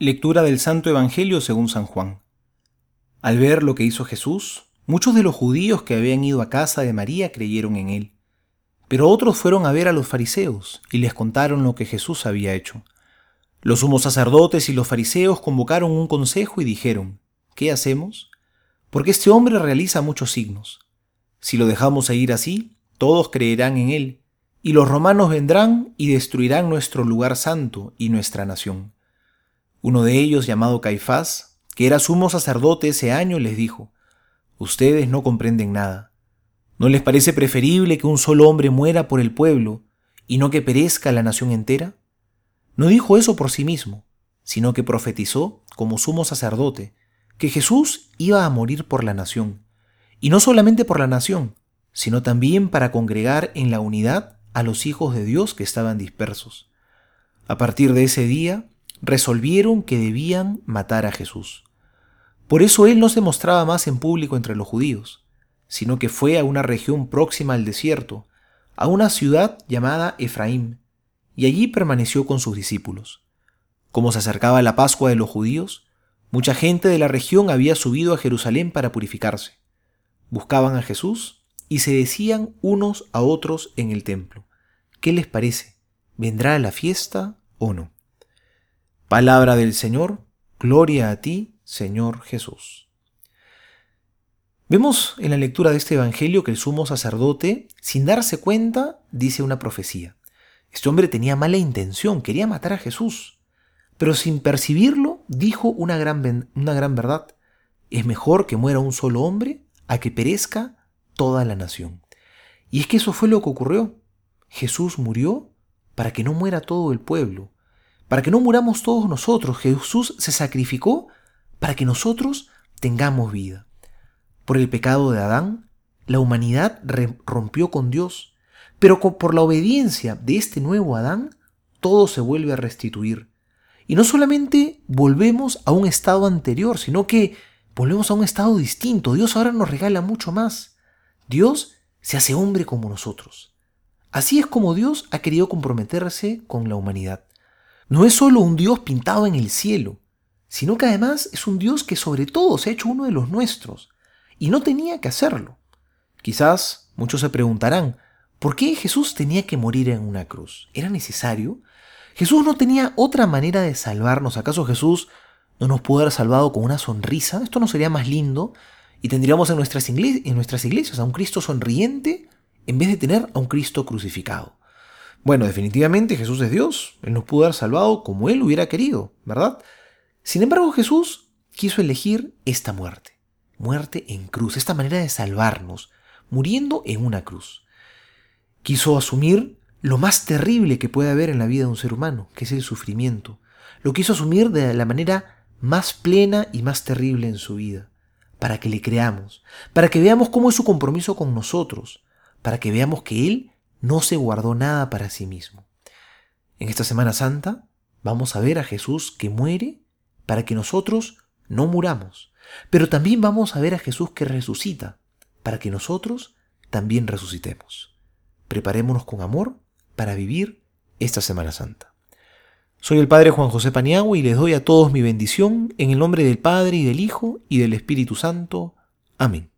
Lectura del Santo Evangelio según San Juan. Al ver lo que hizo Jesús, muchos de los judíos que habían ido a casa de María creyeron en él. Pero otros fueron a ver a los fariseos y les contaron lo que Jesús había hecho. Los sumos sacerdotes y los fariseos convocaron un consejo y dijeron, ¿qué hacemos? Porque este hombre realiza muchos signos. Si lo dejamos ir así, todos creerán en él, y los romanos vendrán y destruirán nuestro lugar santo y nuestra nación. Uno de ellos, llamado Caifás, que era sumo sacerdote ese año, les dijo, Ustedes no comprenden nada. ¿No les parece preferible que un solo hombre muera por el pueblo y no que perezca la nación entera? No dijo eso por sí mismo, sino que profetizó, como sumo sacerdote, que Jesús iba a morir por la nación, y no solamente por la nación, sino también para congregar en la unidad a los hijos de Dios que estaban dispersos. A partir de ese día, resolvieron que debían matar a Jesús. Por eso él no se mostraba más en público entre los judíos, sino que fue a una región próxima al desierto, a una ciudad llamada Efraín, y allí permaneció con sus discípulos. Como se acercaba la Pascua de los judíos, mucha gente de la región había subido a Jerusalén para purificarse. Buscaban a Jesús y se decían unos a otros en el templo, ¿qué les parece? ¿Vendrá a la fiesta o no? Palabra del Señor, gloria a ti, Señor Jesús. Vemos en la lectura de este Evangelio que el sumo sacerdote, sin darse cuenta, dice una profecía. Este hombre tenía mala intención, quería matar a Jesús, pero sin percibirlo dijo una gran, una gran verdad. Es mejor que muera un solo hombre a que perezca toda la nación. Y es que eso fue lo que ocurrió. Jesús murió para que no muera todo el pueblo, para que no muramos todos nosotros. Jesús se sacrificó para que nosotros tengamos vida. Por el pecado de Adán, la humanidad rompió con Dios, pero por la obediencia de este nuevo Adán, todo se vuelve a restituir. Y no solamente volvemos a un estado anterior, sino que volvemos a un estado distinto. Dios ahora nos regala mucho más. Dios se hace hombre como nosotros. Así es como Dios ha querido comprometerse con la humanidad no es solo un Dios pintado en el cielo, sino que además es un Dios que sobre todo se ha hecho uno de los nuestros, y no tenía que hacerlo. Quizás muchos se preguntarán, ¿por qué Jesús tenía que morir en una cruz? ¿Era necesario? Jesús no tenía otra manera de salvarnos. ¿Acaso Jesús no nos pudo haber salvado con una sonrisa? ¿Esto no sería más lindo? Y tendríamos en nuestras, en nuestras iglesias a un Cristo sonriente en vez de tener a un Cristo crucificado. Bueno, definitivamente Jesús es Dios. Él nos pudo haber salvado como Él hubiera querido, ¿verdad? Sin embargo, Jesús quiso elegir esta muerte. Muerte en cruz, esta manera de salvarnos, muriendo en una cruz. Quiso asumir lo más terrible que puede haber en la vida de un ser humano, que es el sufrimiento. Lo quiso asumir de la manera más plena y más terrible en su vida, para que le creamos, para que veamos cómo es su compromiso con nosotros, para que veamos que Él no se guardó nada para sí mismo. En esta Semana Santa vamos a ver a Jesús que muere para que nosotros no muramos, pero también vamos a ver a Jesús que resucita para que nosotros también resucitemos. Preparémonos con amor para vivir esta Semana Santa. Soy el Padre Juan José Paniagua y les doy a todos mi bendición en el nombre del Padre y del Hijo y del Espíritu Santo. Amén.